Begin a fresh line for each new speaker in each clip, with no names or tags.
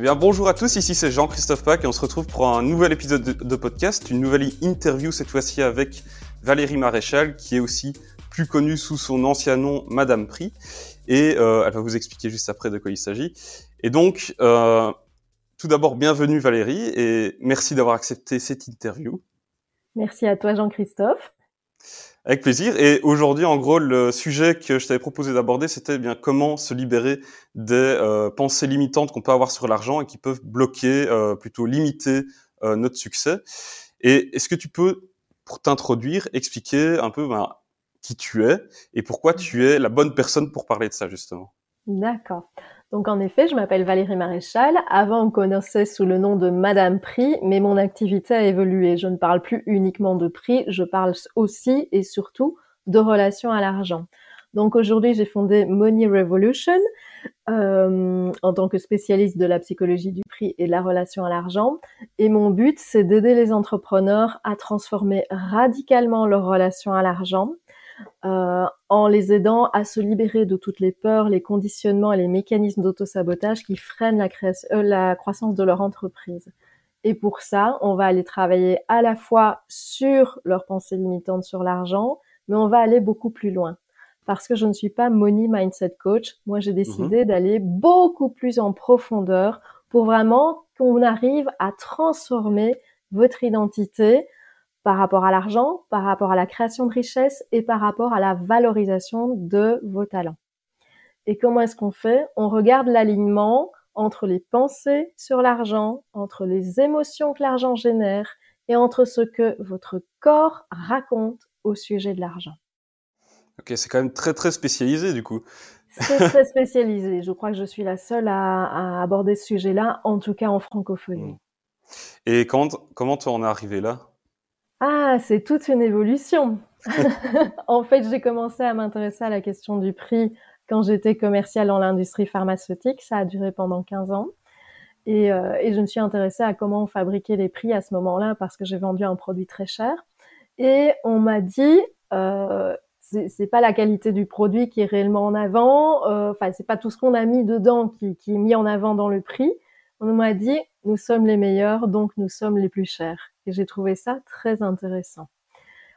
Eh bien, bonjour à tous, ici c'est Jean-Christophe Pack et on se retrouve pour un nouvel épisode de, podcast, une nouvelle interview cette fois-ci avec Valérie Maréchal, qui est aussi plus connue sous son ancien nom Madame Prix. Et euh, elle va vous expliquer juste après de quoi il s'agit. Et donc, euh, tout d'abord, bienvenue Valérie et merci d'avoir accepté cette interview.
Merci à toi Jean-Christophe.
Avec plaisir. Et aujourd'hui, en gros, le sujet que je t'avais proposé d'aborder, c'était bien comment se libérer des euh, pensées limitantes qu'on peut avoir sur l'argent et qui peuvent bloquer, euh, plutôt limiter euh, notre succès. Et est-ce que tu peux, pour t'introduire, expliquer un peu ben, qui tu es et pourquoi tu es la bonne personne pour parler de ça, justement?
D'accord. Donc en effet, je m'appelle Valérie Maréchal. Avant, on me connaissait sous le nom de Madame Prix, mais mon activité a évolué. Je ne parle plus uniquement de prix, je parle aussi et surtout de relations à l'argent. Donc aujourd'hui, j'ai fondé Money Revolution euh, en tant que spécialiste de la psychologie du prix et de la relation à l'argent. Et mon but, c'est d'aider les entrepreneurs à transformer radicalement leur relation à l'argent euh, en les aidant à se libérer de toutes les peurs, les conditionnements et les mécanismes d'autosabotage qui freinent la, euh, la croissance de leur entreprise. Et pour ça, on va aller travailler à la fois sur leurs pensées limitantes sur l'argent, mais on va aller beaucoup plus loin. Parce que je ne suis pas money mindset coach. Moi, j'ai décidé mhm. d'aller beaucoup plus en profondeur pour vraiment qu'on arrive à transformer votre identité, par rapport à l'argent, par rapport à la création de richesse et par rapport à la valorisation de vos talents. Et comment est-ce qu'on fait? On regarde l'alignement entre les pensées sur l'argent, entre les émotions que l'argent génère et entre ce que votre corps raconte au sujet de l'argent.
Ok, c'est quand même très très spécialisé du coup.
C'est très spécialisé. Je crois que je suis la seule à, aborder ce sujet-là, en tout cas en francophonie.
Et comment, comment tu en es arrivé là?
Ah, c'est toute une évolution. en fait, j'ai commencé à m'intéresser à la question du prix quand j'étais commerciale dans l'industrie pharmaceutique. Ça a duré pendant 15 ans. Et, euh, et, je me suis intéressée à comment fabriquer les prix à ce moment-là parce que j'ai vendu un produit très cher. Et on m'a dit, euh, c'est pas la qualité du produit qui est réellement en avant, euh, enfin c'est pas tout ce qu'on a mis dedans qui, qui est mis en avant dans le prix. On m'a dit, nous sommes les meilleurs, donc nous sommes les plus chers. Et j'ai trouvé ça très intéressant.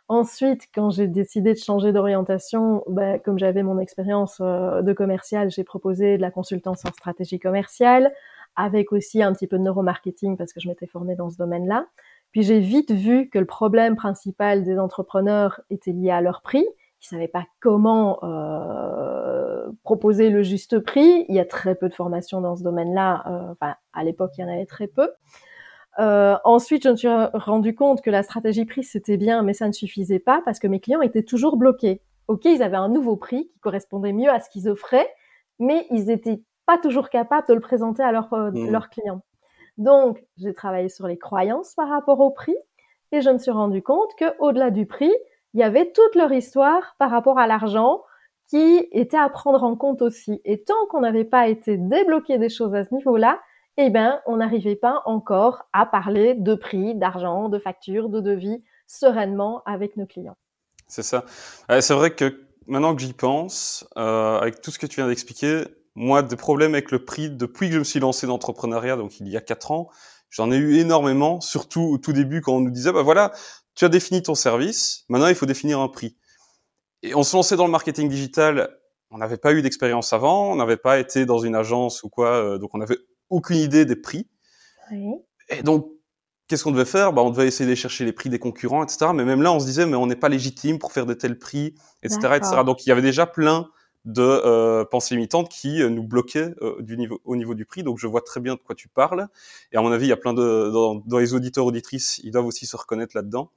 Ensuite, quand j'ai décidé de changer d'orientation, bah, comme j'avais mon expérience euh, de commercial, j'ai proposé de la consultance en stratégie commerciale, avec aussi un petit peu de neuromarketing parce que je m'étais formée dans ce domaine-là. Puis j'ai vite vu que le problème principal des entrepreneurs était lié à leur prix. Ils savaient pas comment euh, proposer le juste prix. Il y a très peu de formations dans ce domaine-là. Euh, enfin, à l'époque, il y en avait très peu. Euh, ensuite, je me suis rendu compte que la stratégie prix, c'était bien, mais ça ne suffisait pas parce que mes clients étaient toujours bloqués. Ok, ils avaient un nouveau prix qui correspondait mieux à ce qu'ils offraient, mais ils n'étaient pas toujours capables de le présenter à euh, mmh. leurs clients. Donc, j'ai travaillé sur les croyances par rapport au prix et je me suis rendu compte que au-delà du prix, il y avait toute leur histoire par rapport à l'argent qui était à prendre en compte aussi. Et tant qu'on n'avait pas été débloqué des choses à ce niveau-là, eh ben, on n'arrivait pas encore à parler de prix, d'argent, de factures, de devis sereinement avec nos clients.
C'est ça. c'est vrai que maintenant que j'y pense, euh, avec tout ce que tu viens d'expliquer, moi, des problèmes avec le prix depuis que je me suis lancé dans l'entrepreneuriat, donc il y a quatre ans, j'en ai eu énormément, surtout au tout début quand on nous disait, bah voilà, tu as défini ton service, maintenant il faut définir un prix. Et on se lançait dans le marketing digital, on n'avait pas eu d'expérience avant, on n'avait pas été dans une agence ou quoi, euh, donc on avait aucune idée des prix. Et donc, qu'est-ce qu'on devait faire? Bah, On devait essayer de chercher les prix des concurrents, etc. Mais même là, on se disait, mais on n'est pas légitime pour faire de tels prix, etc., etc. Donc, il y avait déjà plein de euh, pensées limitantes qui euh, nous bloquaient euh, du niveau, au niveau du prix. Donc, je vois très bien de quoi tu parles. Et à mon avis, il y a plein de... Dans, dans les auditeurs, auditrices, ils doivent aussi se reconnaître là-dedans.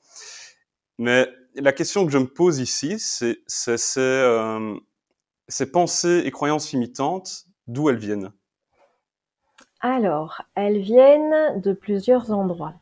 Mais la question que je me pose ici, c'est euh, ces pensées et croyances limitantes, d'où elles viennent?
Alors, elles viennent de plusieurs endroits.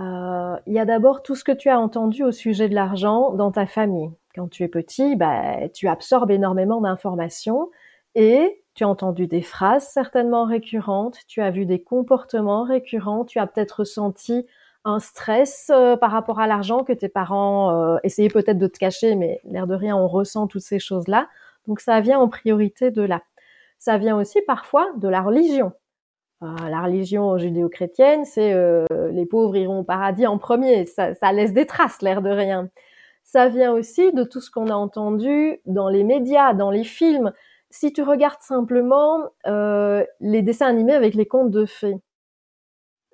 Euh, il y a d'abord tout ce que tu as entendu au sujet de l'argent dans ta famille. Quand tu es petit, bah, tu absorbes énormément d'informations et tu as entendu des phrases certainement récurrentes, tu as vu des comportements récurrents, tu as peut-être ressenti un stress euh, par rapport à l'argent que tes parents euh, essayaient peut-être de te cacher, mais l'air de rien, on ressent toutes ces choses-là. Donc ça vient en priorité de là. Ça vient aussi parfois de la religion. La religion judéo-chrétienne, c'est les pauvres iront au paradis en premier. Ça, ça laisse des traces, l'air de rien. Ça vient aussi de tout ce qu'on a entendu dans les médias, dans les films. Si tu regardes simplement les dessins animés avec les contes de fées,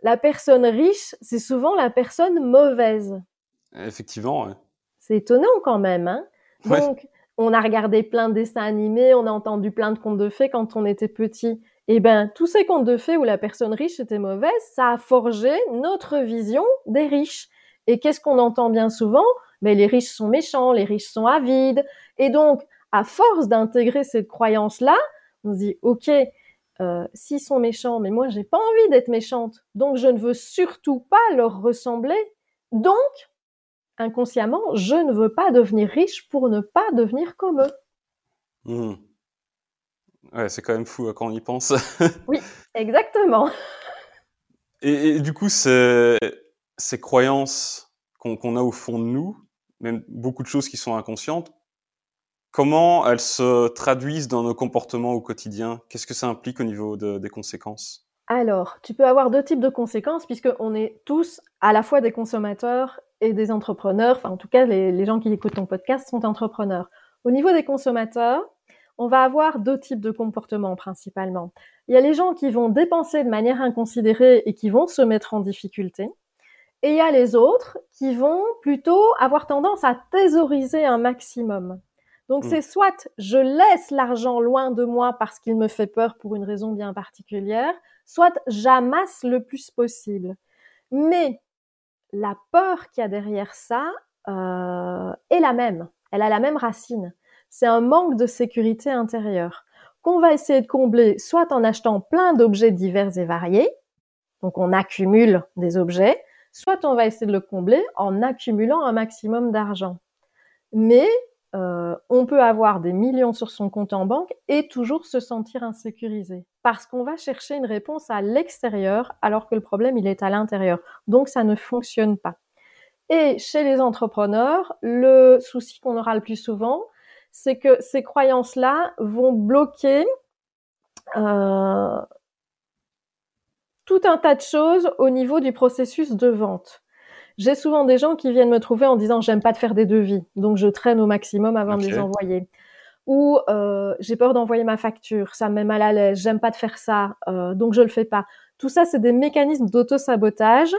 la personne riche, c'est souvent la personne mauvaise.
Effectivement, ouais.
C'est étonnant quand même, hein Donc, on a regardé plein de dessins animés, on a entendu plein de contes de fées quand on était petit. Eh ben, tous ces contes de fées où la personne riche était mauvaise, ça a forgé notre vision des riches. Et qu'est-ce qu'on entend bien souvent? Mais les riches sont méchants, les riches sont avides. Et donc, à force d'intégrer cette croyance-là, on se dit, OK, euh, s'ils sont méchants, mais moi j'ai pas envie d'être méchante, donc je ne veux surtout pas leur ressembler. Donc, inconsciemment, je ne veux pas devenir riche pour ne pas devenir comme eux.
Mmh. Ouais, c'est quand même fou hein, quand on y pense.
oui, exactement.
Et, du coup, ces, ces croyances qu'on a au fond de nous, même beaucoup de choses qui sont inconscientes, comment elles se traduisent dans nos comportements au quotidien? Qu'est-ce que ça implique au niveau des conséquences?
Alors, tu peux avoir deux types de conséquences puisqu'on est tous à la fois des consommateurs et des entrepreneurs. Enfin, en tout cas, les, gens qui écoutent ton podcast sont entrepreneurs. Au niveau des consommateurs, on va avoir deux types de comportements principalement. Il y a les gens qui vont dépenser de manière inconsidérée et qui vont se mettre en difficulté. Et il y a les autres qui vont plutôt avoir tendance à thésauriser un maximum. Donc hmm. c'est soit je laisse l'argent loin de moi parce qu'il me fait peur pour une raison bien particulière, soit j'amasse le plus possible. Mais la peur qu'il y a derrière ça euh, est la même. Elle a la même racine. C'est un manque de sécurité intérieure qu'on va essayer de combler soit en achetant plein d'objets divers et variés, donc on accumule des objets, soit on va essayer de le combler en accumulant un maximum d'argent. Mais euh, on peut avoir des millions sur son compte en banque et toujours se sentir insécurisé parce qu'on va chercher une réponse à l'extérieur alors que le problème il est à l'intérieur. Donc ça ne fonctionne pas. Et chez les entrepreneurs, le souci qu'on aura le plus souvent, c'est que ces croyances-là vont bloquer euh, tout un tas de choses au niveau du processus de vente. J'ai souvent des gens qui viennent me trouver en disant j'aime pas de faire des devis, donc je traîne au maximum avant de les envoyer. Ou euh, j'ai peur d'envoyer ma facture, ça me met mal à l'aise, j'aime pas de faire ça, euh, donc je le fais pas. Tout ça, c'est des mécanismes d'auto-sabotage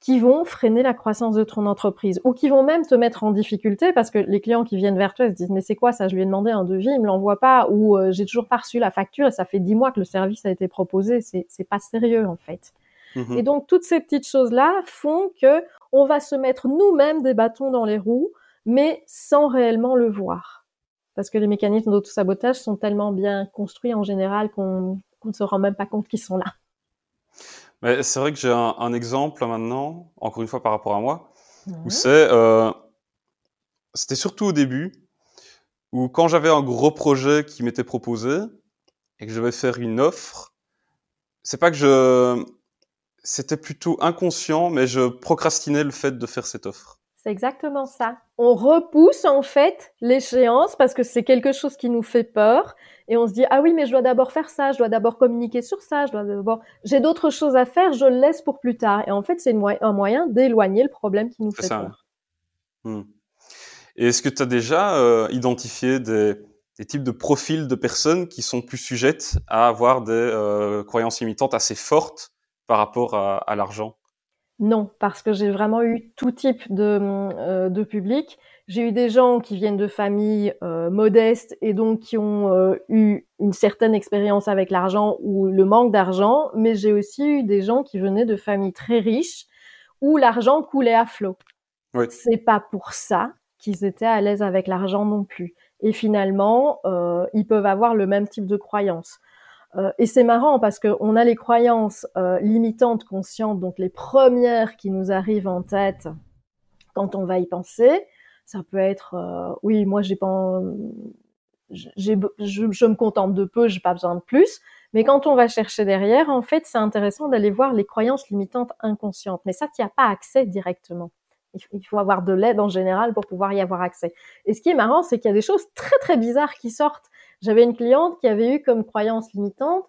qui vont freiner la croissance de ton entreprise ou qui vont même te mettre en difficulté parce que les clients qui viennent vers toi se disent mais c'est quoi ça? Je lui ai demandé un devis il me l'envoie pas ou euh, j'ai toujours pas reçu la facture et ça fait dix mois que le service a été proposé c'est c'est pas sérieux en fait mmh et donc toutes ces petites choses là font que on va se mettre nous-mêmes des bâtons dans les roues, mais sans réellement le voir. Parce que les mécanismes d'auto-sabotage sont tellement bien construits en général qu'on ne se rend même pas compte qu'ils sont là.
Mais c'est vrai que j'ai un, exemple maintenant, encore une fois par rapport à moi, où c'est, euh, c'était surtout au début, où quand j'avais un gros projet qui m'était proposé et que je devais faire une offre, c'est pas que je, c'était plutôt inconscient, mais je procrastinais le fait de faire cette offre.
C'est exactement ça. On repousse en fait l'échéance parce que c'est quelque chose qui nous fait peur et on se dit ah oui mais je dois d'abord faire ça, je dois d'abord communiquer sur ça, je dois d'abord j'ai d'autres choses à faire, je le laisse pour plus tard et en fait c'est un moyen d'éloigner le problème qui nous fait peur.
Hmm. Et est-ce que tu as déjà euh, identifié des, types de profils de personnes qui sont plus sujettes à avoir des euh, croyances limitantes assez fortes par rapport à, l'argent?
Non, parce que j'ai vraiment eu tout type de, euh, de public. J'ai eu des gens qui viennent de familles euh, modestes et donc qui ont euh, eu une certaine expérience avec l'argent ou le manque d'argent, mais j'ai aussi eu des gens qui venaient de familles très riches où l'argent coulait à flot. Oui. C'est pas pour ça qu'ils étaient à l'aise avec l'argent non plus. Et finalement, ils peuvent avoir le même type de croyance. Euh, et c'est marrant parce qu'on a les croyances euh, limitantes conscientes, donc les premières qui nous arrivent en tête quand on va y penser. Ça peut être, euh, oui, moi j'ai pas, je, je, me contente de peu, j'ai pas besoin de plus. Mais quand on va chercher derrière, en fait, c'est intéressant d'aller voir les croyances limitantes inconscientes. Mais ça, tu n'y as pas accès directement. Il faut avoir de l'aide en général pour pouvoir y avoir accès. Et ce qui est marrant, c'est qu'il y a des choses très très bizarres qui sortent. J'avais une cliente qui avait eu comme croyance limitante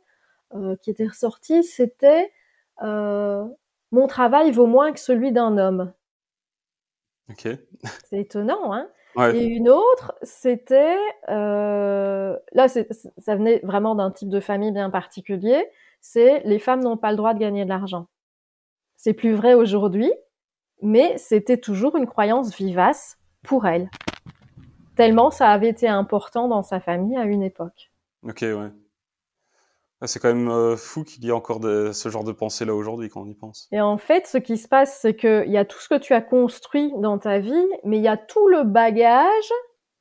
qui était ressorti, c'était mon travail vaut moins que celui d'un homme.
Ok.
C'est étonnant, hein Et une autre, c'était euh, là, ça venait vraiment d'un type de famille bien particulier. C'est les femmes n'ont pas le droit de gagner de l'argent. C'est plus vrai aujourd'hui, mais c'était toujours une croyance vivace pour elle. Tellement ça avait été important dans sa famille à une époque.
Ok, ouais. Ah, c'est quand même euh, fou qu'il y ait encore ce genre de pensée là aujourd'hui quand on y pense.
Et en fait, ce qui se passe, c'est qu'il y a tout ce que tu as construit dans ta vie, mais il y a tout le bagage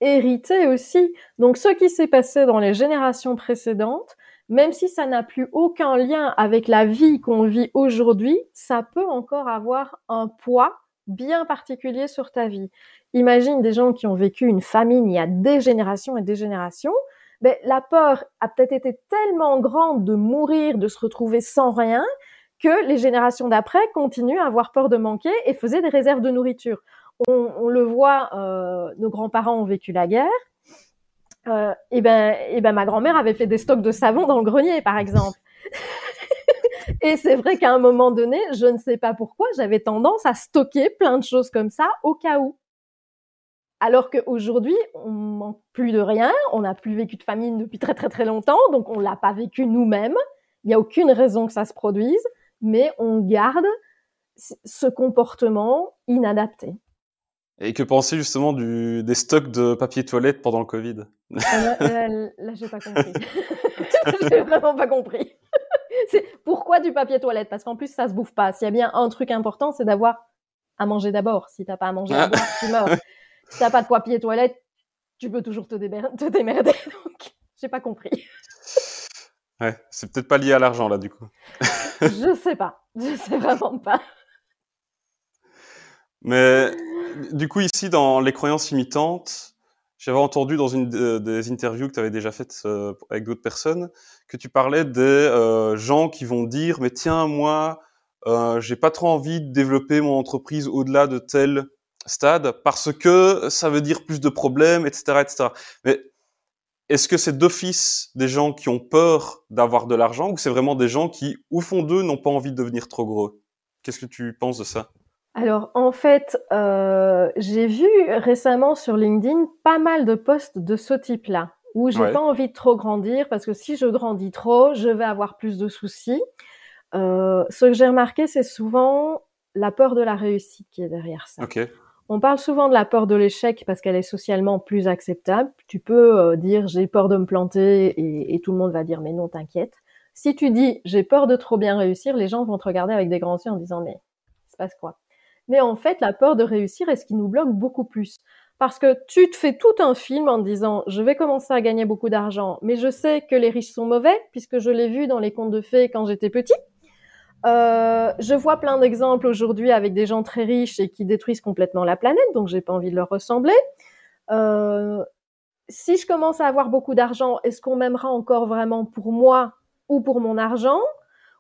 hérité aussi. Donc ce qui s'est passé dans les générations précédentes, même si ça n'a plus aucun lien avec la vie qu'on vit aujourd'hui, ça peut encore avoir un poids bien particulier sur ta vie. Imagine des gens qui ont vécu une famine il y a des générations et des générations ben, la peur a peut-être été tellement grande de mourir, de se retrouver sans rien, que les générations d'après continuent à avoir peur de manquer et faisaient des réserves de nourriture. On, le voit, euh, nos grands-parents ont vécu la guerre. Euh, et ben, et ben, ma grand-mère avait fait des stocks de savon dans le grenier, par exemple. et c'est vrai qu'à un moment donné, je ne sais pas pourquoi, j'avais tendance à stocker plein de choses comme ça au cas où. Alors qu'aujourd'hui, on manque plus de rien, on n'a plus vécu de famine depuis très très très longtemps, donc on l'a pas vécu nous-mêmes. Il n'y a aucune raison que ça se produise, mais on garde ce comportement inadapté.
Et que penser justement du, des stocks de papier toilette pendant le Covid?
Ah, Là, là, j'ai pas compris. j'ai vraiment pas compris. c'est pourquoi du papier toilette? Parce qu'en plus, ça se bouffe pas. S'il y a bien un truc important, c'est d'avoir à manger d'abord. Si t'as pas à manger à boire, tu meurs si t'as pas de papier toilette, tu peux toujours te, te démerder. Donc, j'ai pas compris.
Ouais, c'est peut-être pas lié à l'argent là, du coup.
je sais pas. Je sais vraiment pas.
Mais du coup, ici, dans les croyances imitantes, j'avais entendu dans une des interviews que tu avais déjà faites euh, avec d'autres personnes que tu parlais des euh, gens qui vont dire mais tiens moi euh, j'ai pas trop envie de développer mon entreprise au-delà de tel stade parce que ça veut dire plus de problèmes, etc., etc. Mais est-ce que c'est d'office des gens qui ont peur d'avoir de l'argent ou c'est vraiment des gens qui, au fond d'eux, n'ont pas envie de devenir trop gros? Qu'est-ce que tu penses de ça?
Alors en fait, euh, j'ai vu récemment sur LinkedIn pas mal de posts de ce type-là, où j'ai pas envie de trop grandir parce que si je grandis trop, je vais avoir plus de soucis. Euh, ce que j'ai remarqué, c'est souvent la peur de la réussite qui est derrière ça.
Okay.
On parle souvent de la peur de l'échec parce qu'elle est socialement plus acceptable. Tu peux euh, dire j'ai peur de me planter et, tout le monde va dire mais non t'inquiète. Si tu dis j'ai peur de trop bien réussir, les gens vont te regarder avec des grands yeux en disant mais se passe quoi? Mais en fait la peur de réussir est ce qui nous bloque beaucoup plus. Parce que tu te fais tout un film en disant je vais commencer à gagner beaucoup d'argent, mais je sais que les riches sont mauvais puisque je l'ai vu dans les contes de fées quand j'étais petit. Euh, je vois plein d'exemples aujourd'hui avec des gens très riches et qui détruisent complètement la planète, donc j'ai pas envie de leur ressembler. Euh, si je commence à avoir beaucoup d'argent, est-ce qu'on m'aimera encore vraiment pour moi ou pour mon argent?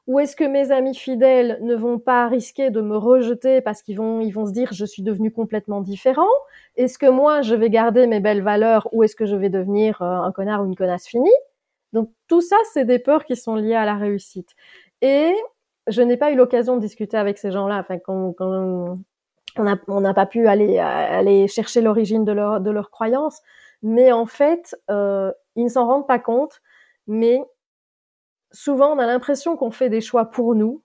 Ou est-ce que mes amis fidèles ne vont pas risquer de me rejeter parce qu'ils vont, ils vont se dire je suis devenu complètement différent? Est-ce que moi je vais garder mes belles valeurs ou est-ce que je vais devenir euh, un connard ou une connasse finie? Donc tout ça, c'est des peurs qui sont liées à la réussite. Et je n'ai pas eu l'occasion de discuter avec ces gens-là. Enfin, quand, on n'a pas pu aller, aller chercher l'origine de leur, de leur croyance. Mais en fait, euh, ils ne s'en rendent pas compte. Mais souvent, on a l'impression qu'on fait des choix pour nous,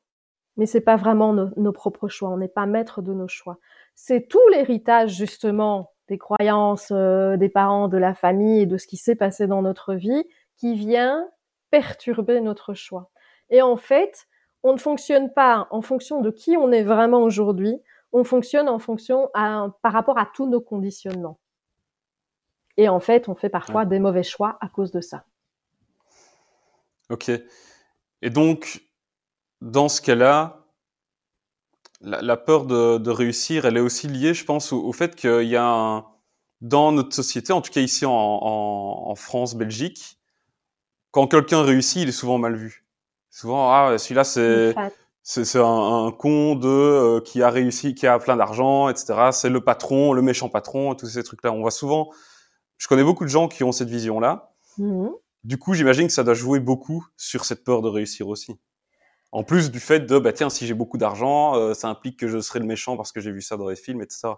mais c'est pas vraiment nos, propres choix. On n'est pas maître de nos choix. C'est tout l'héritage justement des croyances euh, des parents, de la famille et de ce qui s'est passé dans notre vie qui vient perturber notre choix. Et en fait, on ne fonctionne pas en fonction de qui on est vraiment aujourd'hui, on fonctionne en fonction par rapport à tous nos conditionnements. Et en fait, on fait parfois des mauvais choix à cause de ça.
Ok. Et donc, dans ce cas-là, la, peur de, réussir, elle est aussi liée, je pense, au, fait qu'il y a un, dans notre société, en tout cas ici en, en France, Belgique, quand quelqu'un réussit, il est souvent mal vu. Souvent, ah, celui-là, c'est c'est un, un, con de euh, qui a réussi, qui a plein d'argent, etc. C'est le patron, le méchant patron, tous ces trucs-là. On voit souvent. Je connais beaucoup de gens qui ont cette vision-là. Mmh du coup, j'imagine que ça doit jouer beaucoup sur cette peur de réussir aussi. En plus du fait de, bah tiens, si j'ai beaucoup d'argent, euh, ça implique que je serai le méchant parce que j'ai vu ça dans les films, etc.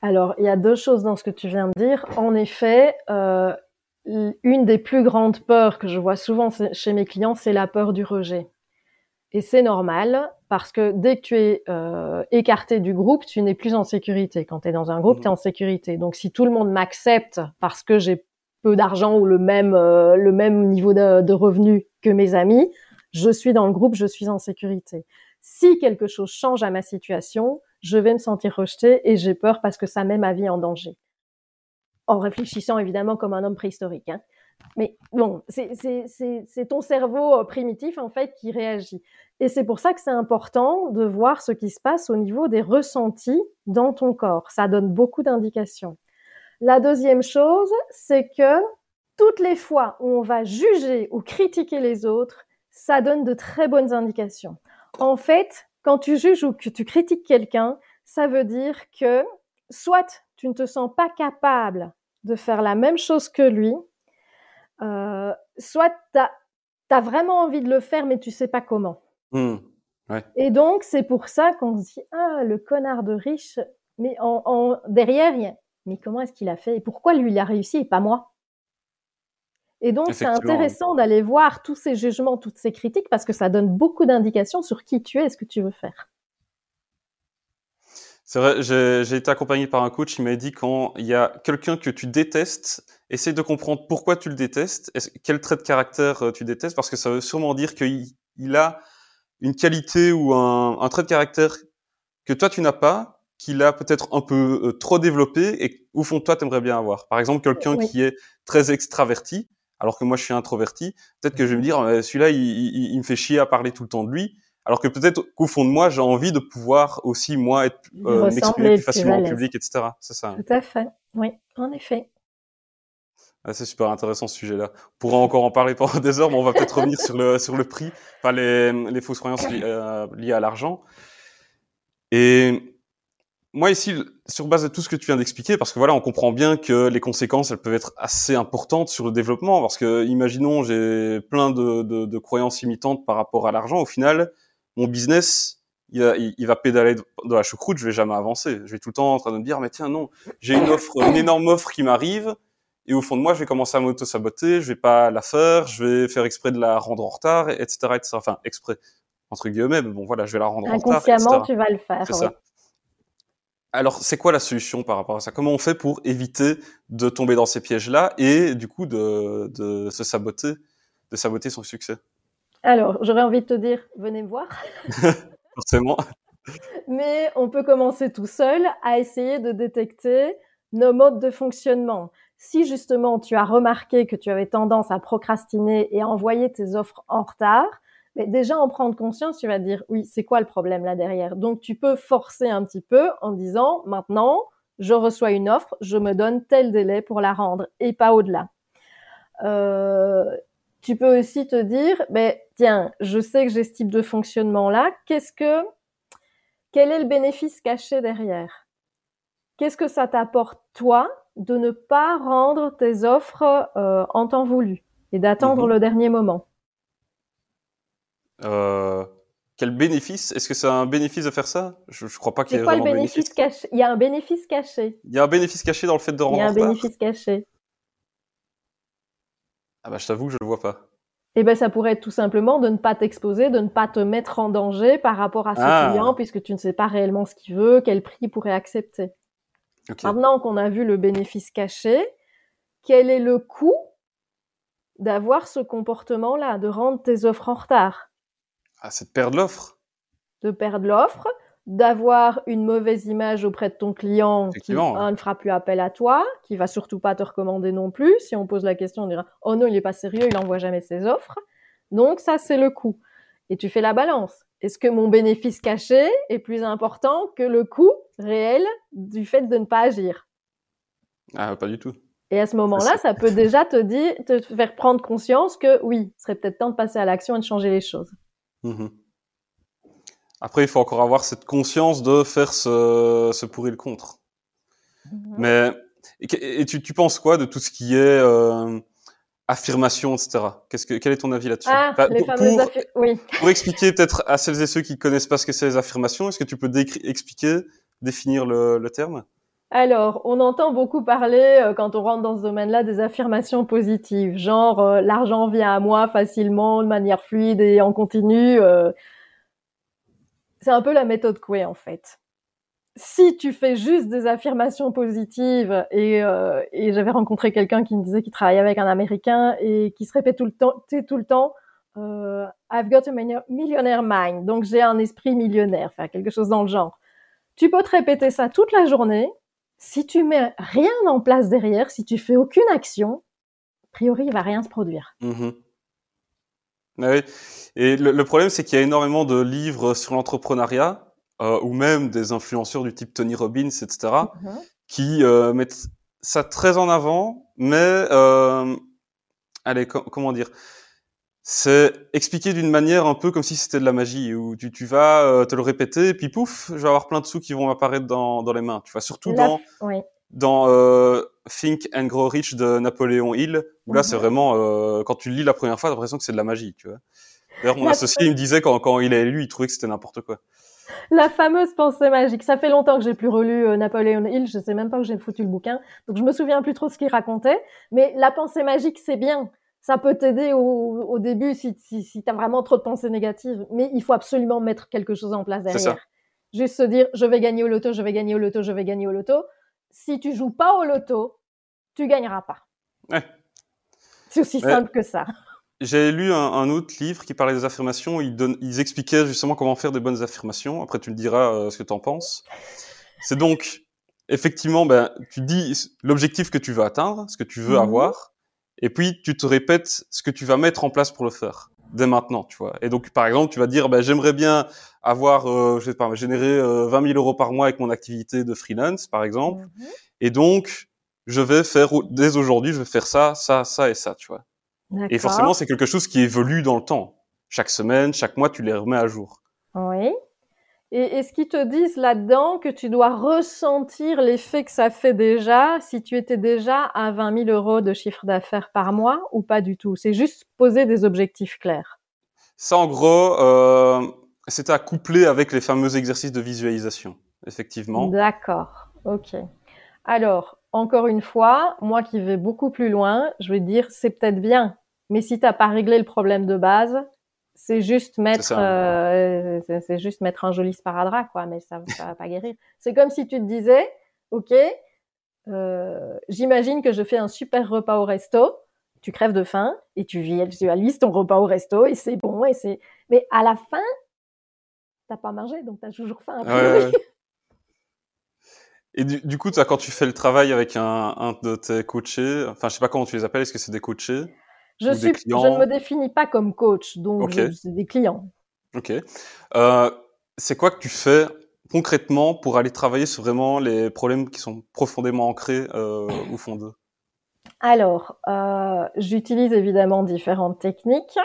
Alors, il y a deux choses dans ce que tu viens de dire. En effet, euh, une des plus grandes peurs que je vois souvent chez mes clients, c'est la peur du rejet. Et c'est normal parce que dès que tu es euh, écarté du groupe, tu n'es plus en sécurité. Quand tu es dans un groupe, mmh. tu es en sécurité. Donc si tout le monde m'accepte parce que j'ai peu d'argent ou le même euh, le même niveau de, de revenus que mes amis, je suis dans le groupe, je suis en sécurité. Si quelque chose change à ma situation, je vais me sentir rejetée et j'ai peur parce que ça met ma vie en danger. En réfléchissant évidemment comme un homme préhistorique. Hein. Mais bon, c'est ton cerveau euh, primitif en fait qui réagit. Et c'est pour ça que c'est important de voir ce qui se passe au niveau des ressentis dans ton corps. Ça donne beaucoup d'indications. La deuxième chose, c'est que toutes les fois où on va juger ou critiquer les autres, ça donne de très bonnes indications. En fait, quand tu juges ou que tu critiques quelqu'un, ça veut dire que soit tu ne te sens pas capable de faire la même chose que lui, euh, soit tu as, vraiment envie de le faire, mais tu sais pas comment.
Mmh.
Et donc, c'est pour ça qu'on se dit, ah, le connard de riche, mais en, derrière, il mais comment est-ce qu'il a fait? Et pourquoi lui, il a réussi et pas moi? Et donc, c'est intéressant d'aller voir tous ces jugements, toutes ces critiques, parce que ça donne beaucoup d'indications sur qui tu es et ce que tu veux faire.
C'est vrai, j'ai été accompagné par un coach, il m'a dit quand il y a quelqu'un que tu détestes, essaye de comprendre pourquoi tu le détestes, quel trait de caractère euh, tu détestes, parce que ça veut sûrement dire qu'il il a une qualité ou un, un, trait de caractère que toi tu n'as pas, qu'il a peut-être un peu euh, trop développé et au fond toi t'aimerais bien avoir. Par exemple, quelqu'un qui est très extraverti, alors que moi je suis introverti, peut-être que je vais me dire celui-là il, il, il, me fait chier à parler tout le temps de lui alors que peut-être qu'au fond de moi, j'ai envie de pouvoir aussi, moi, être, euh, m'exprimer plus facilement en public, etc. C'est ça.
Tout à fait. Oui, en effet.
Ah, c'est super intéressant ce sujet-là. On pourra encore en parler pendant des heures, mais on va peut-être revenir sur le sur le prix, enfin les, les fausses croyances euh, liées à l'argent. Et moi ici, sur base de tout ce que tu viens d'expliquer, parce que voilà, on comprend bien que les conséquences, elles peuvent être assez importantes sur le développement, parce que imaginons j'ai plein de, de, de croyances imitantes par rapport à l'argent. Au final, mon business, il, il, va pédaler dans la choucroute, je vais jamais avancer. Je vais tout le temps en train de me dire, mais tiens, non, j'ai une offre, une énorme offre qui m'arrive, et au fond de moi, je vais commencer à m'auto-saboter, je vais pas la faire, je vais faire exprès de la rendre en retard, etc., etc. Enfin, exprès, entre guillemets, mais bon, voilà, je vais la rendre en retard.
Inconsciemment, tu vas le faire. C'est ça.
Alors, c'est quoi la solution par rapport à ça? Comment on fait pour éviter de tomber dans ces pièges-là et du coup de, de se saboter, de saboter son succès?
Alors, j'aurais envie de te dire, venez me voir.
Forcément.
Mais on peut commencer tout seul à essayer de détecter nos modes de fonctionnement. Si justement tu as remarqué que tu avais tendance à procrastiner et à envoyer tes offres en retard, mais déjà en prendre conscience, tu vas dire oui, c'est quoi le problème là derrière? Donc tu peux forcer un petit peu en disant maintenant, je reçois une offre, je me donne tel délai pour la rendre et pas au-delà. Euh, tu peux aussi te dire, ben tiens, je sais que j'ai ce type de fonctionnement là. Qu'est-ce que, quel est le bénéfice caché derrière? Qu'est-ce que ça t'apporte toi de ne pas rendre tes offres euh, en temps voulu et d'attendre mhm. le dernier moment?
Euh, Quel bénéfice? Est-ce que c'est un bénéfice de faire ça? Je ne crois pas qu'il y ait
vraiment le bénéfice, caché? Il y a un bénéfice caché.
Il y a un bénéfice caché dans le fait de rendre
Il y a un bénéfice caché.
Ah bah je t'avoue que je le vois pas.
Eh ben ça pourrait être tout simplement de ne pas t'exposer, de ne pas te mettre en danger par rapport à ce ah. client puisque tu ne sais pas réellement ce qu'il veut, quel prix il pourrait accepter. Maintenant qu'on a vu le bénéfice caché, quel est le coût d'avoir ce comportement-là, de rendre tes offres en retard?
Ah, c'est de perdre l'offre?
De perdre l'offre, d'avoir une mauvaise image auprès de ton client qui ne fera plus appel à toi, qui va surtout pas te recommander non plus. Si on pose la question, on dira oh non il est pas sérieux, il envoie jamais ses offres. Donc ça c'est le coût. Et tu fais la balance. Est-ce que mon bénéfice caché est plus important que le coût réel du fait de ne pas agir?
Ah pas du tout.
Et à ce moment-là, ça peut déjà te dire, te faire prendre conscience que oui, ce serait peut-être temps de passer à l'action et de changer les choses.
Mmh après, il faut encore avoir cette conscience de faire ce, ce pour et le contre. Mais et, tu, tu, penses quoi de tout ce qui est euh, affirmations, etc. Qu'est-ce que, quel est ton avis là-dessus?
Ah,
pour,
oui.
pour expliquer peut-être à celles et ceux qui connaissent pas ce que c'est les affirmations, est-ce que tu peux expliquer, définir le, le terme?
Alors, on entend beaucoup parler euh, quand on rentre dans ce domaine-là des affirmations positives, genre euh, l'argent vient à moi facilement, de manière fluide et en continu. euh. C'est un peu la méthode Coué en fait. Si tu fais juste des affirmations positives et, euh, et j'avais rencontré quelqu'un qui me disait qu'il travaillait avec un Américain et qui se répète tout le temps, tout le temps, euh, I've got a millio- millionaire mind, donc j'ai un esprit millionnaire, enfin quelque chose dans le genre. Tu peux te répéter ça toute la journée. Si tu mets rien en place derrière, si tu fais aucune action, a priori, il va rien se produire.
Mhm. Ah oui. Et le, le problème, c'est qu'il y a énormément de livres sur l'entrepreneuriat, euh, ou même des influenceurs du type Tony Robbins, etc., qui euh, mettent ça très en avant, mais euh, allez, co- comment dire C'est expliqué d'une manière un peu comme si c'était de la magie, où tu, tu vas euh, te le répéter, et puis pouf, je vais avoir plein de sous qui vont apparaître dans, dans les mains. Tu vois, surtout dans
Oui.
dans euh, Think and Grow Rich de Napoléon Hill, où là
Mhm.
c'est vraiment euh, quand tu le lis la première fois, t'as l'impression que c'est de la magie, tu vois. D'ailleurs, mon associé il me disait quand quand il a lu, il trouvait que c'était n'importe quoi.
La fameuse pensée magique. Ça fait longtemps que j'ai plus relu euh, Napoleon Hill. Je sais même pas où j'ai foutu le bouquin. Donc je me souviens plus trop ce qu'il racontait. Mais la pensée magique, c'est bien. Ça peut t'aider au, au début si, si, si t'as vraiment trop de pensées négatives. Mais il faut absolument mettre quelque chose en place
ça.
derrière. Juste se dire, je vais gagner au loto, je vais gagner au loto, je vais gagner au loto. Si tu joues pas au loto, tu gagneras pas.
Ouais.
C'est aussi
Ouais.
simple que ça.
J'ai lu un, un autre livre qui parlait des affirmations. Ils, expliquaient justement comment faire des bonnes affirmations. Après, tu me diras euh, ce que tu en penses. C'est donc, effectivement, ben, tu dis l'objectif que tu veux atteindre, ce que tu veux
Mhm.
avoir, et puis tu te répètes ce que tu vas mettre en place pour le faire dès maintenant, tu vois. Et donc, par exemple, tu vas dire, ben, j'aimerais bien avoir, euh, je sais pas, générer euh, 20 000 euros par mois avec mon activité de freelance, par exemple.
Mhm.
Et donc, je vais faire, dès aujourd'hui, je vais faire ça, ça, ça et ça, tu vois. Et forcément, c'est quelque chose qui évolue dans le temps. Chaque semaine, chaque mois, tu les remets à jour.
Oui. Et est-ce qu'ils te disent là-dedans que tu dois ressentir l'effet que ça fait déjà si tu étais déjà à 20 000 euros de chiffre d'affaires par mois ou pas du tout? C'est juste poser des objectifs clairs.
Ça, en gros, euh, c'est à coupler avec les fameux exercices de visualisation, effectivement.
D'accord. Ok. Alors, encore une fois, moi qui vais beaucoup plus loin, je vais dire c'est peut-être bien, mais si t'as pas réglé le problème de base, c'est juste mettre,
ça.
euh, c'est juste mettre un joli sparadrap, quoi, mais ça, ça va pas guérir. C'est comme si tu te disais, ok, euh, j'imagine que je fais un super repas au resto, tu crèves de faim et tu visualises ton repas au resto et c'est bon et c'est, mais à la fin, t'as pas mangé, donc t'as toujours faim.
Ouais, ouais. Et du, du coup, quand tu fais le travail avec un, un de tes coachés, enfin, je sais pas comment tu les appelles, est-ce que c'est des coachés?
Je, suis, ne me définis pas comme coach, donc
Ok.
je- c'est des clients.
Ok. Euh, c'est quoi que tu fais concrètement pour aller travailler sur vraiment les problèmes qui sont profondément ancrés euh, au fond d'eux?
Alors, euh, j'utilise évidemment différentes techniques,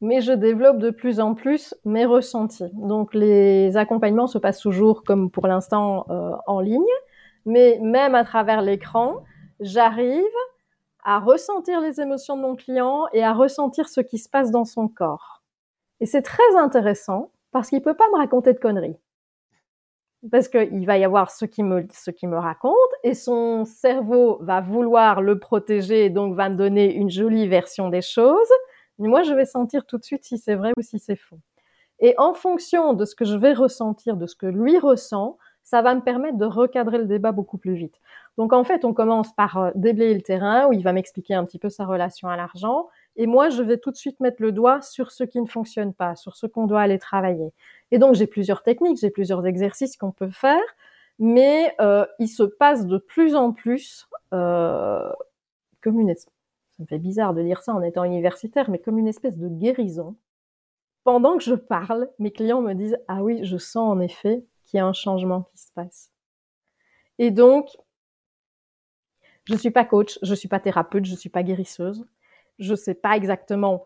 mais je développe de plus en plus mes ressentis. Donc, les accompagnements se passent toujours, comme pour l'instant, en ligne, mais même à travers l'écran, j'arrive à ressentir les émotions de mon client et à ressentir ce qui se passe dans son corps. Et c'est très intéressant parce qu'il peut pas me raconter de conneries. Parce qu'il va y avoir ce qui me, ce qui me raconte et son cerveau va vouloir le protéger et donc va me donner une jolie version des choses. Moi, je vais sentir tout de suite si c'est vrai ou si c'est faux. Et en fonction de ce que je vais ressentir, de ce que lui ressent, ça va me permettre de recadrer le débat beaucoup plus vite. Donc en fait, on commence par euh, déblayer le terrain où il va m'expliquer un petit peu sa relation à l'argent. Et moi, je vais tout de suite mettre le doigt sur ce qui ne fonctionne pas, sur ce qu'on doit aller travailler. Et donc, j'ai plusieurs techniques, j'ai plusieurs exercices qu'on peut faire, mais euh, il se passe de plus en plus euh, comme une espèce, ça me fait bizarre de dire ça en étant universitaire, mais comme une espèce de guérison. Pendant que je parle, mes clients me disent ah oui, je sens en effet qu'il y a un changement qui se passe. Et donc, je suis pas coach, je suis pas thérapeute, je suis pas guérisseuse, je sais pas exactement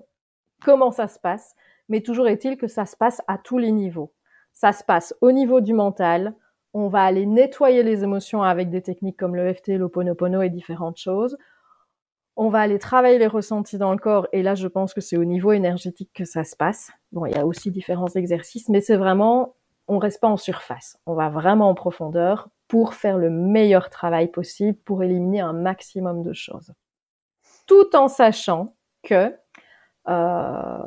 comment ça se passe, mais toujours est-il que ça se passe à tous les niveaux. Ça se passe au niveau du mental. On va aller nettoyer les émotions avec des techniques comme le FT, l'Oponopono et différentes choses. On va aller travailler les ressentis dans le corps et là, je pense que c'est au niveau énergétique que ça se passe. Bon, il y a aussi différents exercices, mais c'est vraiment, on reste pas en surface. On va vraiment en profondeur pour faire le meilleur travail possible pour éliminer un maximum de choses. Tout en sachant que euh,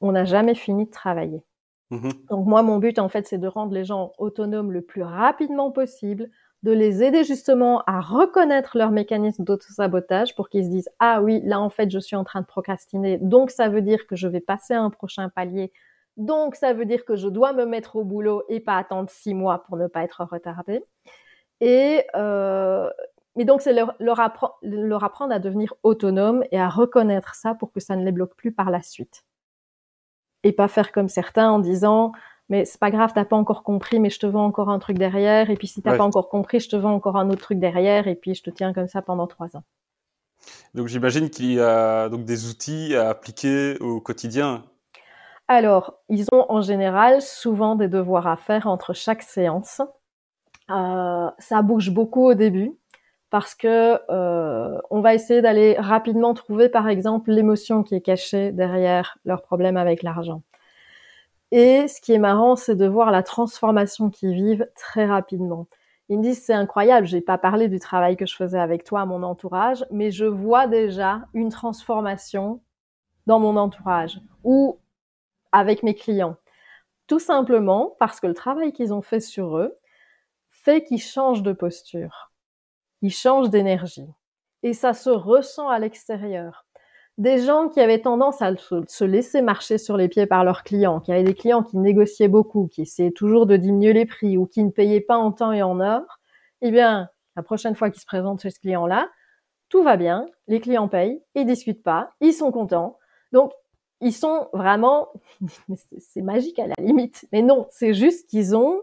on n'a jamais fini de travailler. Mmh Donc moi, mon but, en fait, c'est de rendre les gens autonomes le plus rapidement possible, de les aider justement à reconnaître leur mécanisme d'auto-sabotage pour qu'ils se disent ah oui là en fait je suis en train de procrastiner donc ça veut dire que je vais passer à un prochain palier donc ça veut dire que je dois me mettre au boulot et pas attendre six mois pour ne pas être retardé et euh, mais donc c'est leur, leur, leur apprendre à devenir autonome et à reconnaître ça pour que ça ne les bloque plus par la suite et pas faire comme certains en disant mais c'est pas grave, t'as pas encore compris, mais je te vends encore un truc derrière. Et puis si t'as pas encore compris, je te vends encore un autre truc derrière. Et puis je te tiens comme ça pendant trois ans.
Donc j'imagine qu'il y a donc des outils à appliquer au quotidien.
Alors, ils ont en général souvent des devoirs à faire entre chaque séance. Euh, ça bouge beaucoup au début parce que euh, on va essayer d'aller rapidement trouver, par exemple, l'émotion qui est cachée derrière leur problème avec l'argent. Et ce qui est marrant, c'est de voir la transformation qu'ils vivent très rapidement. Ils me disent c'est incroyable, j'ai pas parlé du travail que je faisais avec toi, mon entourage, mais je vois déjà une transformation dans mon entourage ou avec mes clients. Tout simplement parce que le travail qu'ils ont fait sur eux fait qu'ils changent de posture, ils changent d'énergie. Et ça se ressent à l'extérieur des gens qui avaient tendance à se laisser marcher sur les pieds par leurs clients, qui avaient des clients qui négociaient beaucoup, qui essayaient toujours de diminuer les prix ou qui ne payaient pas en temps et en heure, eh bien, la prochaine fois qu'ils se présentent chez ce client-là, tout va bien, les clients payent, ils discutent pas, ils sont contents. Donc, ils sont vraiment, c'est magique à la limite. Mais non, c'est juste qu'ils ont,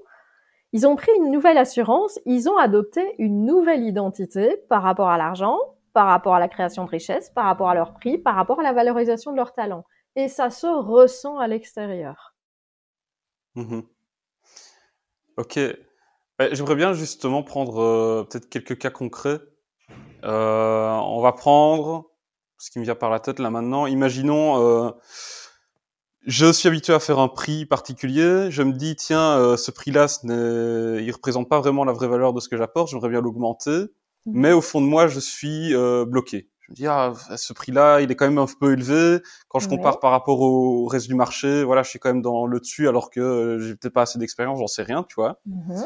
ils ont pris une nouvelle assurance, ils ont adopté une nouvelle identité par rapport à l'argent, par rapport à la création de richesse, par rapport à leur prix, par rapport à la valorisation de leur talent. Et ça se ressent à l'extérieur.
Mmh ok. Bah, j'aimerais bien justement prendre euh, peut-être quelques cas concrets. Euh, on va prendre ce qui me vient par la tête là maintenant. Imaginons, euh, je suis habitué à faire un prix particulier. Je me dis, tiens, ce prix-là, il représente pas vraiment la vraie valeur de ce que j'apporte. J'aimerais bien l'augmenter. Mmh. mais au fond de moi, je suis euh, bloqué. Je me dis, ah, ce prix-là, il est quand même un peu élevé. Quand je compare par rapport au reste du marché, voilà, je suis quand même dans le dessus alors que euh, j'ai peut-être pas assez d'expérience, j'en sais rien, tu vois. Mmh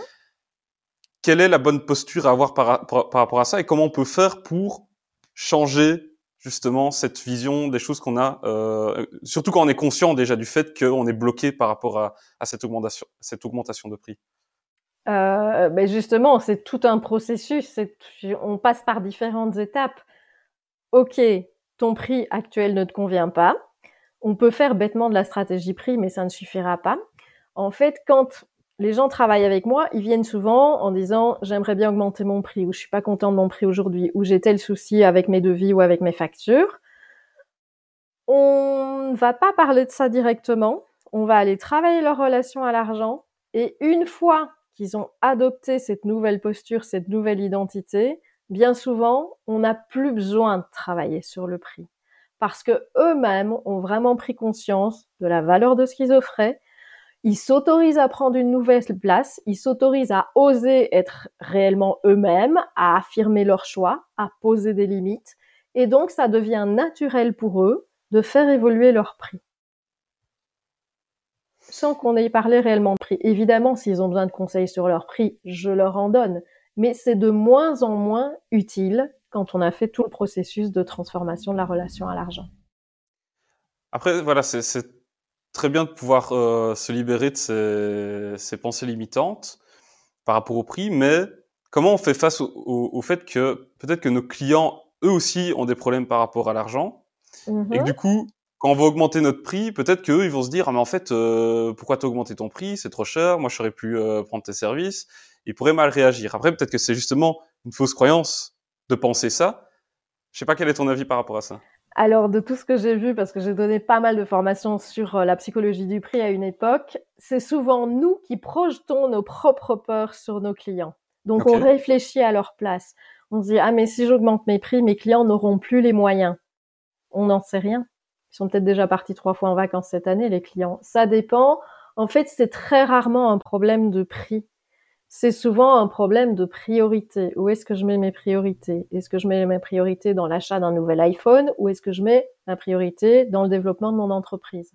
Quelle est la bonne posture à avoir par, par, rapport à ça et comment on peut faire pour changer justement cette vision des choses qu'on a, euh, surtout quand on est conscient déjà du fait qu'on est bloqué par rapport à, à cette augmentation, cette augmentation de prix.
Euh, ben justement, c'est tout un processus. On passe par différentes étapes. Ok, ton prix actuel ne te convient pas. On peut faire bêtement de la stratégie prix, mais ça ne suffira pas. En fait, quand les gens travaillent avec moi, ils viennent souvent en disant j'aimerais bien augmenter mon prix ou je suis pas content de mon prix aujourd'hui ou j'ai tel souci avec mes devis ou avec mes factures. On ne va pas parler de ça directement. On va aller travailler leur relation à l'argent et une fois qu'ils ont adopté cette nouvelle posture, cette nouvelle identité, bien souvent, on n'a plus besoin de travailler sur le prix parce que eux-mêmes ont vraiment pris conscience de la valeur de ce qu'ils offraient. Ils s'autorisent à prendre une nouvelle place, ils s'autorisent à oser être réellement eux-mêmes, à affirmer leurs choix, à poser des limites. Et donc, ça devient naturel pour eux de faire évoluer leur prix sans qu'on ait parlé réellement de prix. Évidemment, s'ils ont besoin de conseils sur leur prix, je leur en donne. Mais c'est de moins en moins utile quand on a fait tout le processus de transformation de la relation à l'argent.
Après, voilà, c'est très bien de pouvoir euh, se libérer de ces, pensées limitantes par rapport au prix, mais comment on fait face au, fait que peut-être que nos clients, eux aussi, ont des problèmes par rapport à l'argent, et que mm-hmm. du coup, quand on va augmenter notre prix, peut-être qu'eux, ils vont se dire, ah, mais en fait, euh, pourquoi t'as augmenté ton prix? C'est trop cher, moi, j'aurais pu euh, prendre tes services. Ils pourraient mal réagir. Après, peut-être que c'est justement une fausse croyance de penser ça. Je sais pas quel est ton avis par rapport à ça.
Alors, de tout ce que j'ai vu, parce que j'ai donné pas mal de formations sur euh, la psychologie du prix à une époque, c'est souvent nous qui projetons nos propres peurs sur nos clients. Donc, on réfléchit à leur place. On se dit ah mais si j'augmente mes prix, mes clients n'auront plus les moyens. On n'en sait rien. Ils sont peut-être déjà partis trois fois en vacances cette année, les clients. Ça dépend. En fait, c'est très rarement un problème de prix. C'est souvent un problème de priorité. Où est-ce que je mets mes priorités? Est-ce que je mets mes priorités dans l'achat d'un nouvel iPhone ou est-ce que je mets ma priorité dans le développement de mon entreprise?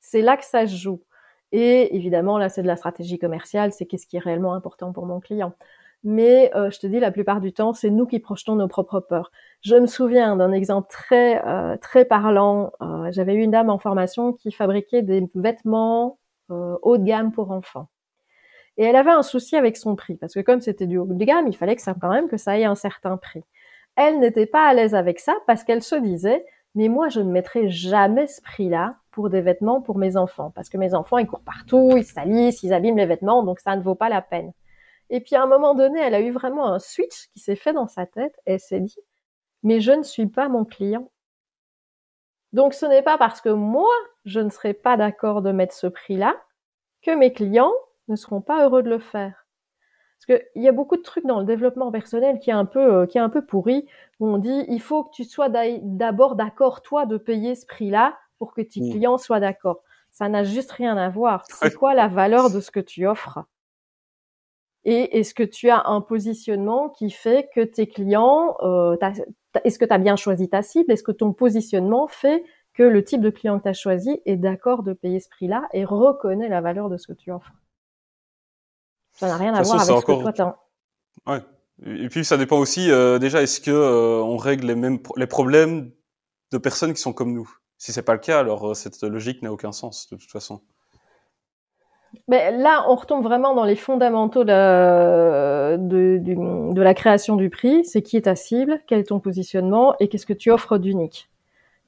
C'est là que ça se joue. Et évidemment, là, c'est de la stratégie commerciale, c'est qu'est-ce qui est réellement important pour mon client. Mais euh, je te dis, la plupart du temps, c'est nous qui projetons nos propres peurs. Je me souviens d'un exemple très euh, très parlant. Euh, j'avais une dame en formation qui fabriquait des vêtements haut de gamme pour enfants. Et elle avait un souci avec son prix, parce que comme c'était du haut de gamme, il fallait que ça quand même que ça ait un certain prix. Elle n'était pas à l'aise avec ça parce qu'elle se disait, mais moi je ne mettrai jamais ce prix-là pour des vêtements pour mes enfants, parce que mes enfants ils courent partout, ils salissent, ils abîment les vêtements, donc ça ne vaut pas la peine. Et puis à un moment donné, elle a eu vraiment un switch qui s'est fait dans sa tête et elle s'est dit, mais je ne suis pas mon client. Donc ce n'est pas parce que moi, je ne serai pas d'accord de mettre ce prix-là que mes clients ne seront pas heureux de le faire. Parce qu'il y a beaucoup de trucs dans le développement personnel qui est un peu, euh, qui est un peu pourri, où on dit, il faut que tu sois d'abord d'accord, toi, de payer ce prix-là pour que tes mmh. clients soient d'accord. Ça n'a juste rien à voir. C'est quoi la valeur de ce que tu offres? Et est-ce que tu as un positionnement qui fait que tes clients, euh, est-ce que tu as bien choisi ta cible? Est-ce que ton positionnement fait que le type de client que tu as choisi est d'accord de payer ce prix-là et reconnaît la valeur de ce que tu offres? Ça n'a rien à voir avec ce que toi
Ouais. Et puis ça dépend aussi euh, déjà est-ce que euh, on règle les mêmes les problèmes de personnes qui sont comme nous? Si c'est pas le cas, alors euh, cette logique n'a aucun sens de toute façon.
Mais là, on retombe vraiment dans les fondamentaux de, de, de la création du prix. C'est qui est ta cible, quel est ton positionnement et qu'est-ce que tu offres d'unique?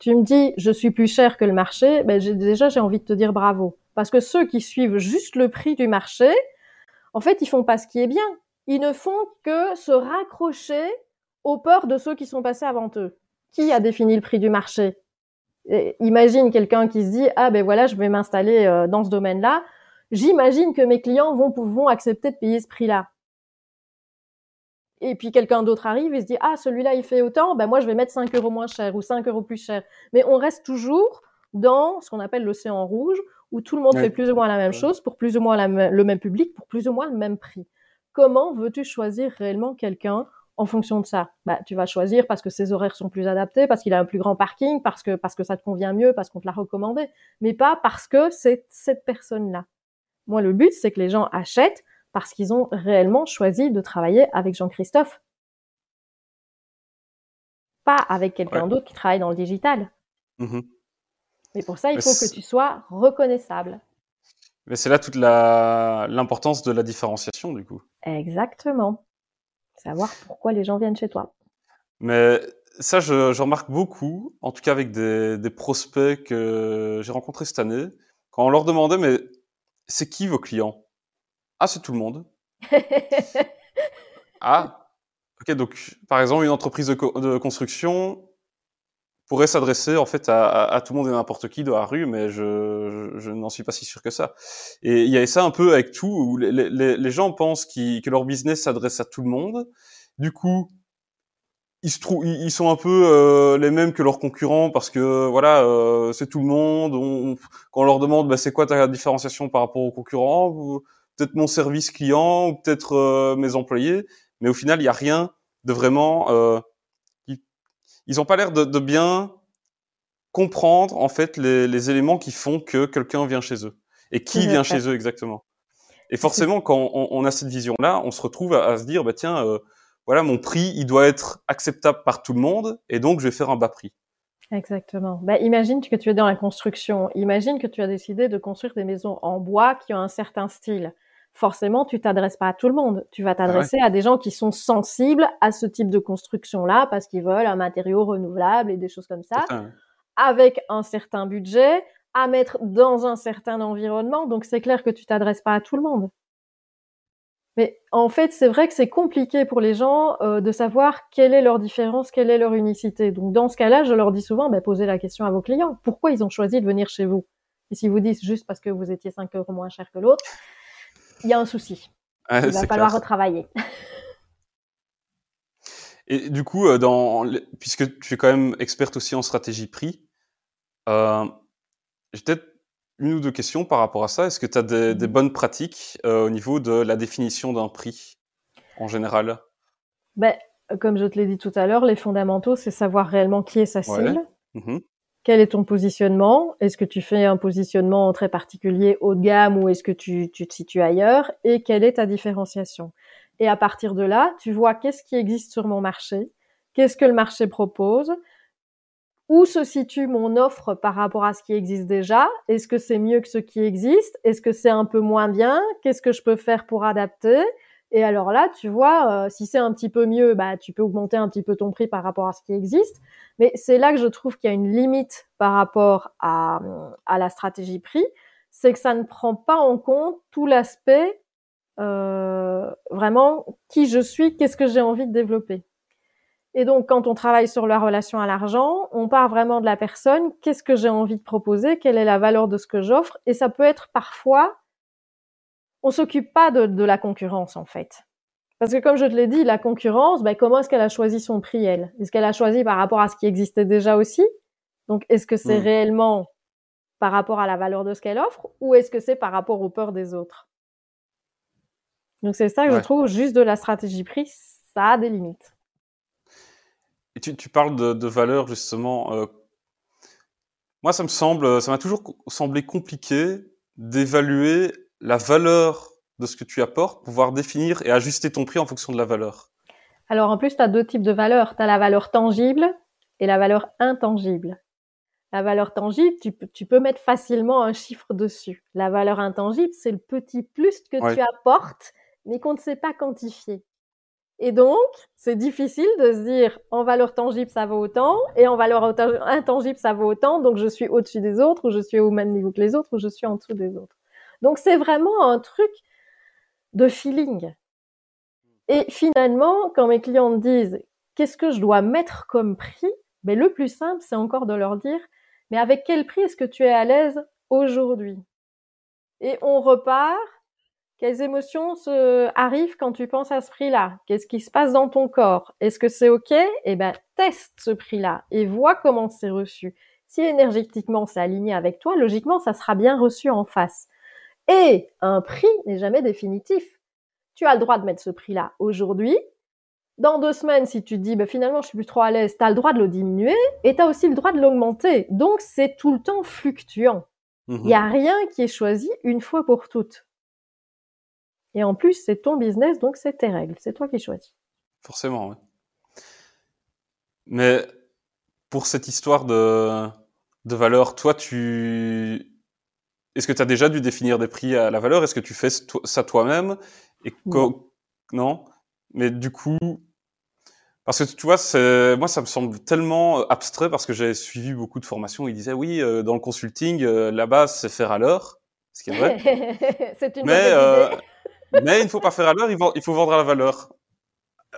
Tu me dis, je suis plus cher que le marché. Ben, déjà, j'ai envie de te dire bravo. Parce que ceux qui suivent juste le prix du marché, en fait, ils font pas ce qui est bien. Ils ne font que se raccrocher aux peurs de ceux qui sont passés avant eux. Qui a défini le prix du marché? Imagine quelqu'un qui se dit ah ben voilà, je vais m'installer euh, dans ce domaine-là. J'imagine que mes clients vont vont accepter de payer ce prix-là. Et puis quelqu'un d'autre arrive et se dit ah celui-là il fait autant, ben moi je vais mettre 5 euros moins cher ou 5 euros plus cher. Mais on reste toujours dans ce qu'on appelle l'océan rouge où tout le monde fait plus ou moins la même chose pour plus ou moins le même public, pour plus ou moins le même prix. Comment veux-tu choisir réellement quelqu'un en fonction de ça? Bah, Tu vas choisir parce que ses horaires sont plus adaptés, parce qu'il a un plus grand parking, parce que, parce que ça te convient mieux, parce qu'on te l'a recommandé, mais pas parce que c'est cette personne-là. Moi, le but, c'est que les gens achètent parce qu'ils ont réellement choisi de travailler avec Jean-Christophe. Pas avec quelqu'un d'autre qui travaille dans le digital. Mmh mais pour ça, il faut que tu sois reconnaissable.
Mais c'est là toute l'importance de la différenciation, du coup.
Exactement. Savoir pourquoi les gens viennent chez toi.
Mais ça, je, remarque beaucoup, en tout cas avec des, des prospects que j'ai rencontrés cette année, quand on leur demandait, mais c'est qui vos clients? Ah, c'est tout le monde. ah, ok, donc par exemple, une entreprise de, de construction, pourrait s'adresser en fait à, à, tout le monde et n'importe qui dans la rue, mais je, je, n'en suis pas si sûr que ça. Et il y a ça un peu avec tout, où les, les, gens pensent que leur business s'adresse à tout le monde. Du coup, ils se trouvent, ils sont un peu euh, les mêmes que leurs concurrents parce que voilà, euh, c'est tout le monde. On, quand on leur demande, bah, c'est quoi ta différenciation par rapport aux concurrents Peut-être mon service client, ou peut-être euh, mes employés. Mais au final, il n'y a rien de vraiment ils ont pas l'air de, de, bien comprendre en fait les, les, éléments qui font que quelqu'un vient chez eux et qui vient chez eux exactement. Et forcément, quand on, on a cette vision-là, on se retrouve à, se dire bah tiens, euh, voilà mon prix, il doit être acceptable par tout le monde et donc je vais faire un bas prix.
Exactement. Bah, imagine que tu es dans la construction. Imagine que tu as décidé de construire des maisons en bois qui ont un certain style forcément, tu t'adresses pas à tout le monde. Tu vas ah t'adresser à des gens qui sont sensibles à ce type de construction-là parce qu'ils veulent un matériau renouvelable et des choses comme ça, avec un certain budget, à mettre dans un certain environnement. Donc, c'est clair que tu t'adresses pas à tout le monde. Mais en fait, c'est vrai que c'est compliqué pour les gens euh, de savoir quelle est leur différence, quelle est leur unicité. Donc, dans ce cas-là, je leur dis souvent, bah, posez la question à vos clients. Pourquoi ils ont choisi de venir chez vous? Et si vous dites juste parce que vous étiez 5 euros moins cher que l'autre, il y a un souci. Il va falloir retravailler.
Et du coup, euh, dans, puisque tu es quand même experte aussi en stratégie prix, euh, j'ai peut-être une ou deux questions par rapport à ça. Est-ce que tu as des, des, bonnes pratiques euh, au niveau de la définition d'un prix en général?
Ben, Comme je te l'ai dit tout à l'heure, les fondamentaux, c'est savoir réellement qui est sa cible. Mmh Quel est ton positionnement? Est-ce que tu fais un positionnement très particulier haut de gamme ou est-ce que tu, te situes ailleurs? Et quelle est ta différenciation? Et à partir de là, tu vois qu'est-ce qui existe sur mon marché, qu'est-ce que le marché propose, où se situe mon offre par rapport à ce qui existe déjà, est-ce que c'est mieux que ce qui existe, est-ce que c'est un peu moins bien, qu'est-ce que je peux faire pour adapter? Et alors là, tu vois, euh, si c'est un petit peu mieux, bah, tu peux augmenter un petit peu ton prix par rapport à ce qui existe. Mais c'est là que je trouve qu'il y a une limite par rapport à, à la stratégie prix, c'est que ça ne prend pas en compte tout l'aspect euh, vraiment qui je suis, qu'est-ce que j'ai envie de développer. Et donc, quand on travaille sur la relation à l'argent, on part vraiment de la personne, qu'est-ce que j'ai envie de proposer, quelle est la valeur de ce que j'offre, et ça peut être parfois, on s'occupe pas de, de, la concurrence en fait. Parce que comme je te l'ai dit, la concurrence, ben, comment est-ce qu'elle a choisi son prix elle? Est-ce qu'elle a choisi par rapport à ce qui existait déjà aussi? Donc, est-ce que c'est mmh. réellement par rapport à la valeur de ce qu'elle offre, ou est-ce que c'est par rapport aux peurs des autres? Donc c'est ça que je trouve, juste de la stratégie prix, ça a des limites.
Et tu, tu parles de, de valeur justement. Euh, moi, ça me semble, ça m'a toujours semblé compliqué d'évaluer la valeur de ce que tu apportes, pouvoir définir et ajuster ton prix en fonction de la valeur.
Alors en plus, tu as deux types de valeurs. Tu as la valeur tangible et la valeur intangible. La valeur tangible, tu, tu, peux mettre facilement un chiffre dessus. La valeur intangible, c'est le petit plus que tu apportes mais qu'on ne sait pas quantifier. Et donc, c'est difficile de se dire en valeur tangible ça vaut autant et en valeur intangible ça vaut autant, donc je suis au-dessus des autres ou je suis au même niveau que les autres ou je suis en dessous des autres. Donc c'est vraiment un truc de feeling. Et finalement, quand mes clients me disent qu'est-ce que je dois mettre comme prix, ben le plus simple c'est encore de leur dire mais avec quel prix est-ce que tu es à l'aise aujourd'hui? Et on repart quelles émotions se arrivent quand tu penses à ce prix-là? Qu'est-ce qui se passe dans ton corps? Est-ce que c'est OK? Eh ben, teste ce prix-là et vois comment c'est reçu. Si énergétiquement c'est aligné avec toi, logiquement, ça sera bien reçu en face. Et un prix n'est jamais définitif. Tu as le droit de mettre ce prix-là aujourd'hui. Dans deux semaines, si tu te dis, ben, finalement, je suis plus trop à l'aise, tu as le droit de le diminuer et tu as aussi le droit de l'augmenter. Donc, c'est tout le temps fluctuant. Il n'y a rien qui est choisi une fois pour toutes. Et en plus, c'est ton business, donc c'est tes règles. C'est toi qui choisis.
Forcément, oui. Mais pour cette histoire de, de valeur, toi, tu. Est-ce que tu as déjà dû définir des prix à la valeur? Est-ce que tu fais ça toi-même? Et non. non? Mais du coup, parce que tu vois, moi, ça me semble tellement abstrait parce que j'ai suivi beaucoup de formations. Ils disaient oui, euh, dans le consulting, euh, la base c'est faire à l'heure, ce qui est vrai.
c'est une Mais, bonne idée.
mais il ne faut pas faire à l'heure, il faut vendre à la valeur.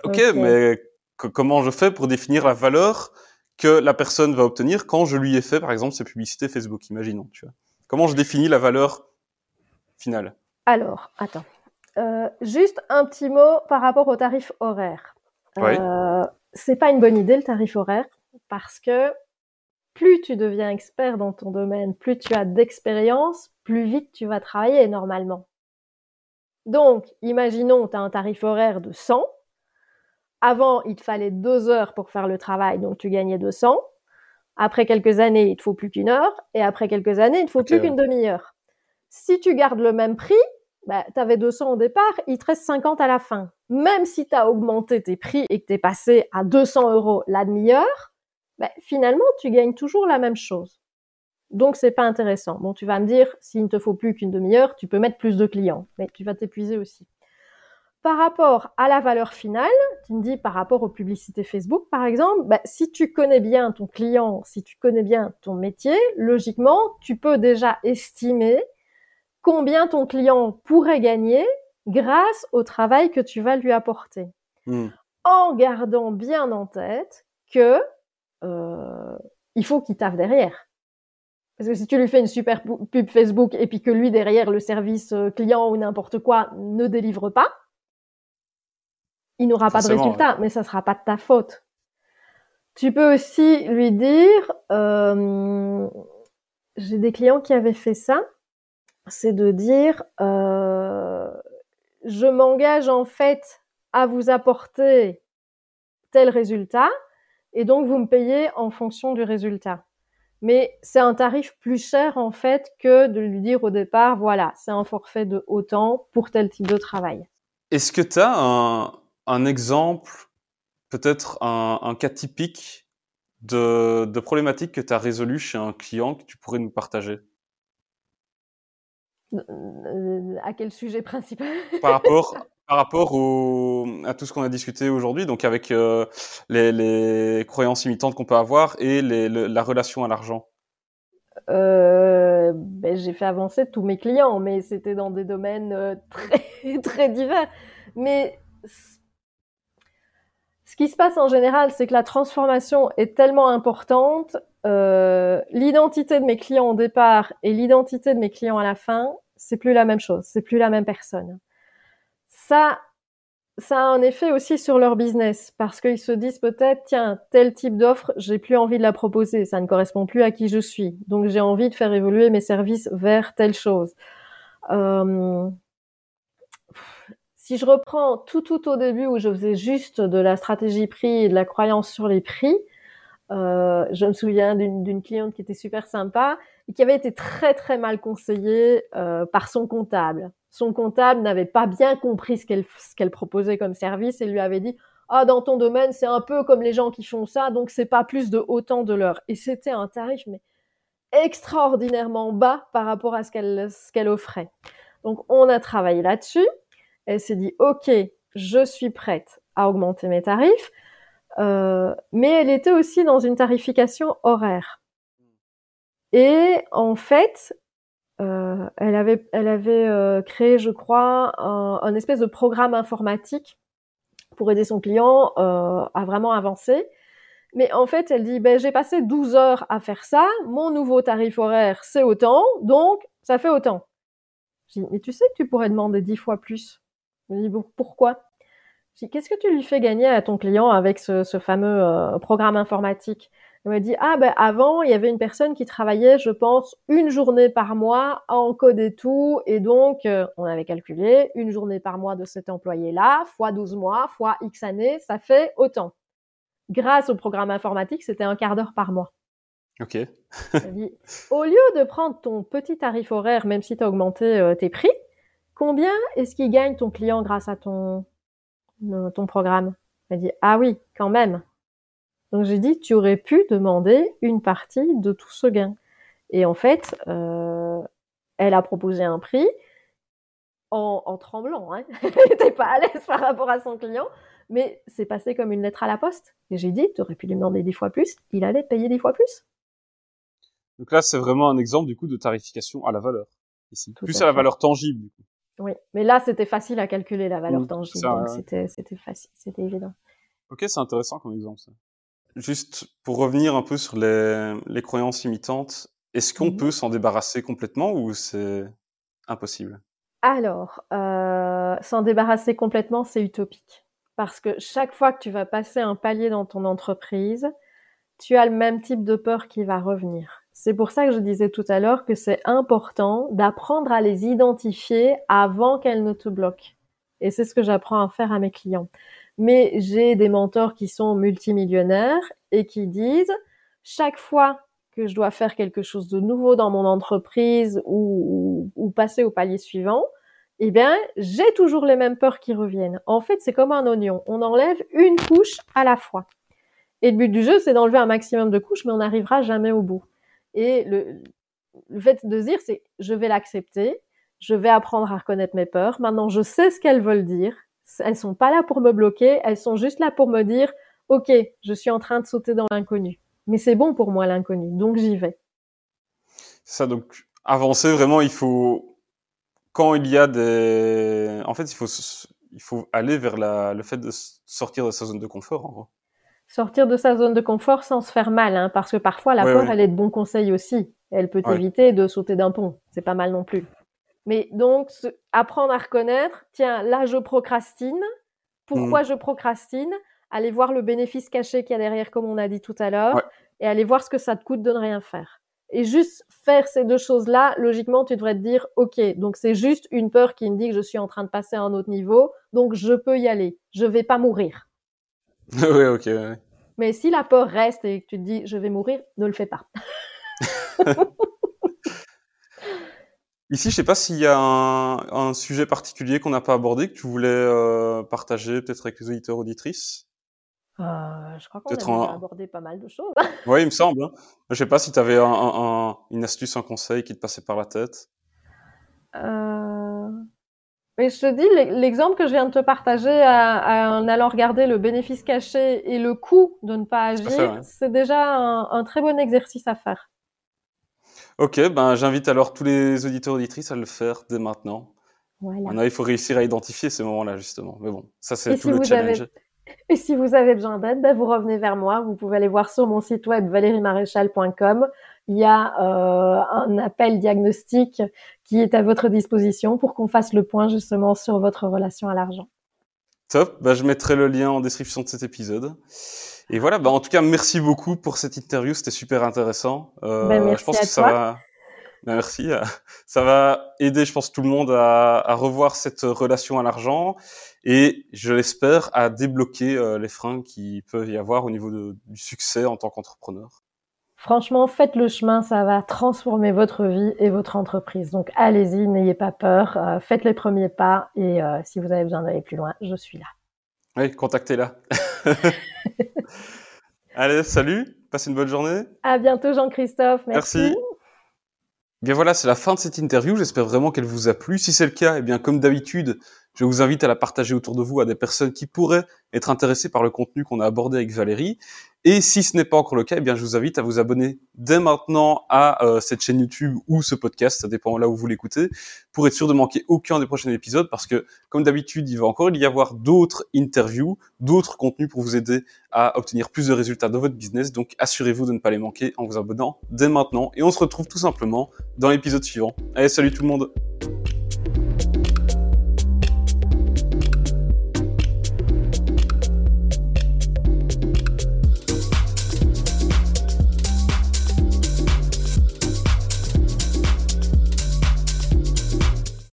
Ok, mais comment je fais pour définir la valeur que la personne va obtenir quand je lui ai fait, par exemple, ses publicités Facebook, imaginons. Tu vois? Comment je définis la valeur finale
Alors, attends. Euh, juste un petit mot par rapport au tarif horaire. Oui. Euh, c'est pas une bonne idée le tarif horaire parce que plus tu deviens expert dans ton domaine, plus tu as d'expérience, plus vite tu vas travailler normalement. Donc, imaginons, tu as un tarif horaire de 100. Avant, il te fallait deux heures pour faire le travail, donc tu gagnais 200. Après quelques années, il te faut plus qu'une heure. Et après quelques années, il te faut plus qu'une demi-heure. Si tu gardes le même prix, bah, tu avais 200 au départ, il te reste 50 à la fin. Même si tu as augmenté tes prix et que tu es passé à 200 euros la demi-heure, bah, finalement, tu gagnes toujours la même chose. Donc c'est pas intéressant. Bon, tu vas me dire, s'il ne te faut plus qu'une demi-heure, tu peux mettre plus de clients, mais tu vas t'épuiser aussi. Par rapport à la valeur finale, tu me dis par rapport aux publicités Facebook, par exemple, bah, si tu connais bien ton client, si tu connais bien ton métier, logiquement, tu peux déjà estimer combien ton client pourrait gagner grâce au travail que tu vas lui apporter. Hmm. En gardant bien en tête que euh, il faut qu'il taffe derrière. Parce que si tu lui fais une super pub Facebook et puis que lui derrière le service euh, client ou n'importe quoi ne délivre pas, il n'aura pas de résultat, mais ça sera pas de ta faute. Tu peux aussi lui dire, euh, j'ai des clients qui avaient fait ça, c'est de dire, euh, je m'engage en fait à vous apporter tel résultat, et donc vous me payez en fonction du résultat. Mais c'est un tarif plus cher en fait que de lui dire au départ, voilà, c'est un forfait de autant pour tel type de travail.
Est-ce que tu as un, un exemple, peut-être un, cas typique de, de problématique que tu as résolu chez un client que tu pourrais nous partager?
Euh, À quel sujet principal?
Par rapport, par rapport au, à tout ce qu'on a discuté aujourd'hui, donc avec euh, les, les, croyances imitantes qu'on peut avoir et les, la relation à l'argent.
Euh, ben, j'ai fait avancer tous mes clients, mais c'était dans des domaines très très divers. Mais qui se passe en général, c'est que la transformation est tellement importante. Euh, l'identité de mes clients au départ et l'identité de mes clients à la fin, c'est plus la même chose, c'est plus la même personne. Ça, ça a un effet aussi sur leur business parce qu'ils se disent peut-être tiens tel type d'offre j'ai plus envie de la proposer ça ne correspond plus à qui je suis donc j'ai envie de faire évoluer mes services vers telle chose euh, si je reprends tout tout au début où je faisais juste de la stratégie prix et de la croyance sur les prix, euh, je me souviens d'une cliente qui était super sympa et qui avait été très très mal conseillée euh, par son comptable. Son comptable n'avait pas bien compris ce qu'elle qu'elle proposait comme service et lui avait dit ah dans ton domaine c'est un peu comme les gens qui font ça donc c'est pas plus de autant de l'heure et c'était un tarif mais extraordinairement bas par rapport à ce qu'elle ce qu'elle offrait. Donc on a travaillé là-dessus elle s'est dit, OK, je suis prête à augmenter mes tarifs, euh, mais elle était aussi dans une tarification horaire. Et en fait, euh, elle avait, elle avait euh, créé, je crois, un, espèce de programme informatique pour aider son client à vraiment avancer. Mais en fait, elle dit, ben, j'ai passé 12 heures à faire ça, mon nouveau tarif horaire, c'est autant, donc ça fait autant. Je dis, mais tu sais que tu pourrais demander 10 fois plus. Je me dis, pourquoi? Qu'est-ce que tu lui fais gagner à ton client avec ce, fameux euh, programme informatique? Elle me dit, ah ben avant, il y avait une personne qui travaillait, je pense, une journée par mois à encoder tout, et donc euh, on avait calculé une journée par mois de cet employé-là, fois 12 mois, fois X années, ça fait autant. Grâce au programme informatique, c'était un quart d'heure par mois.
Ok.
dit, au lieu de prendre ton petit tarif horaire, même si tu as augmenté euh, tes prix, combien est-ce qu'il gagne ton client grâce à ton, euh, ton programme? Elle dit, ah oui, quand même. Donc j'ai dit, tu aurais pu demander une partie de tout ce gain. Et en fait, euh, elle a proposé un prix en, tremblant. Hein. elle n'était pas à l'aise par rapport à son client, mais c'est passé comme une lettre à la poste. Et j'ai dit, tu aurais pu lui demander dix fois plus, il allait payer dix fois plus.
Donc là, c'est vraiment un exemple du coup de tarification à la valeur. Ici. plus à, la valeur tangible du coup.
Oui, mais là, c'était facile à calculer la valeur tangible, donc c'était, c'était facile, c'était évident.
Ok, c'est intéressant comme exemple. Ça. Juste pour revenir un peu sur les, les croyances imitantes, est-ce qu'on mmh peut s'en débarrasser complètement ou c'est impossible?
Alors, euh, s'en débarrasser complètement, c'est utopique. Parce que chaque fois que tu vas passer un palier dans ton entreprise, tu as le même type de peur qui va revenir. C'est pour ça que je disais tout à l'heure que c'est important d'apprendre à les identifier avant qu'elles ne te bloquent. Et c'est ce que j'apprends à faire à mes clients. Mais j'ai des mentors qui sont multimillionnaires et qui disent chaque fois que je dois faire quelque chose de nouveau dans mon entreprise ou, passer au palier suivant, eh bien, j'ai toujours les mêmes peurs qui reviennent. En fait, c'est comme un oignon. On enlève une couche à la fois. Et le but du jeu, c'est d'enlever un maximum de couches, mais on n'arrivera jamais au bout. Et le, fait de dire, c'est je vais l'accepter, je vais apprendre à reconnaître mes peurs. Maintenant, je sais ce qu'elles veulent dire. Elles sont pas là pour me bloquer, elles sont juste là pour me dire, ok, je suis en train de sauter dans l'inconnu. Mais c'est bon pour moi l'inconnu, donc j'y vais.
Ça, donc avancer vraiment, il faut quand il y a des, en fait, il faut il faut aller vers la, le fait de sortir de sa zone de confort. En gros
sortir de sa zone de confort sans se faire mal, hein, parce que parfois la peur, elle est de bon conseil aussi. Elle peut éviter de sauter d'un pont. C'est pas mal non plus. Mais donc, apprendre à reconnaître, tiens, là, je procrastine. pourquoi je procrastine, aller voir le bénéfice caché qu'il y a derrière, comme on a dit tout à l'heure, et aller voir ce que ça te coûte de ne rien faire. Et juste faire ces deux choses-là, logiquement, tu devrais te dire, OK, donc c'est juste une peur qui me dit que je suis en train de passer à un autre niveau, donc je peux y aller. Je vais pas mourir.
oui, ok. Ouais.
Mais si la peur reste et que tu te dis, je vais mourir, ne le fais pas.
Ici, je sais pas s'il y a un, sujet particulier qu'on n'a pas abordé, que tu voulais euh, partager peut-être avec les auditeurs auditrices.
Euh, je crois qu'on a abordé pas mal de choses.
oui, il me semble. Hein. Je sais pas si tu avais un, une astuce, un conseil qui te passait par la tête.
Euh... Mais je te dis, l'exemple que je viens de te partager en allant regarder le bénéfice caché et le coût de ne pas agir, c'est déjà un, très bon exercice à faire.
Ok, ben j'invite alors tous les auditeurs auditrices à le faire dès maintenant. Voilà. Maintenant, il faut réussir à identifier ces moments-là justement. Mais bon, ça c'est tout le challenge.
Et si vous avez besoin d'aide, ben vous revenez vers moi. Vous pouvez aller voir sur mon site web valeriemaréchal.com. Il y a euh, un appel diagnostic qui est à votre disposition pour qu'on fasse le point justement sur votre relation à l'argent.
Top. Ben, je mettrai le lien en description de cet épisode. Et voilà, bah, en tout cas, merci beaucoup pour cette interview, c'était super intéressant.
Euh, ben, merci je pense que ça va.
Merci. Ça va aider, je pense, tout le monde à, à revoir cette relation à l'argent et, je l'espère, à débloquer euh, les freins qui peuvent y avoir au niveau de, du succès en tant qu'entrepreneur.
Franchement, faites le chemin, ça va transformer votre vie et votre entreprise. Donc allez-y, n'ayez pas peur, euh, faites les premiers pas et euh, si vous avez besoin d'aller plus loin, je suis là.
Oui, contactez-la. Allez, salut, passez une bonne journée.
À bientôt Jean-Christophe, merci. merci.
Bien voilà, c'est la fin de cette interview. J'espère vraiment qu'elle vous a plu. Si c'est le cas, eh bien comme d'habitude, je vous invite à la partager autour de vous à des personnes qui pourraient être intéressées par le contenu qu'on a abordé avec Valérie. Et si ce n'est pas encore le cas, eh bien je vous invite à vous abonner dès maintenant à euh, cette chaîne YouTube ou ce podcast, ça dépend là où vous l'écoutez, pour être sûr de manquer aucun des prochains épisodes, parce que comme d'habitude, il va encore y avoir d'autres interviews, d'autres contenus pour vous aider à obtenir plus de résultats dans votre business. Donc assurez-vous de ne pas les manquer en vous abonnant dès maintenant. Et on se retrouve tout simplement dans l'épisode suivant. Allez, salut tout le monde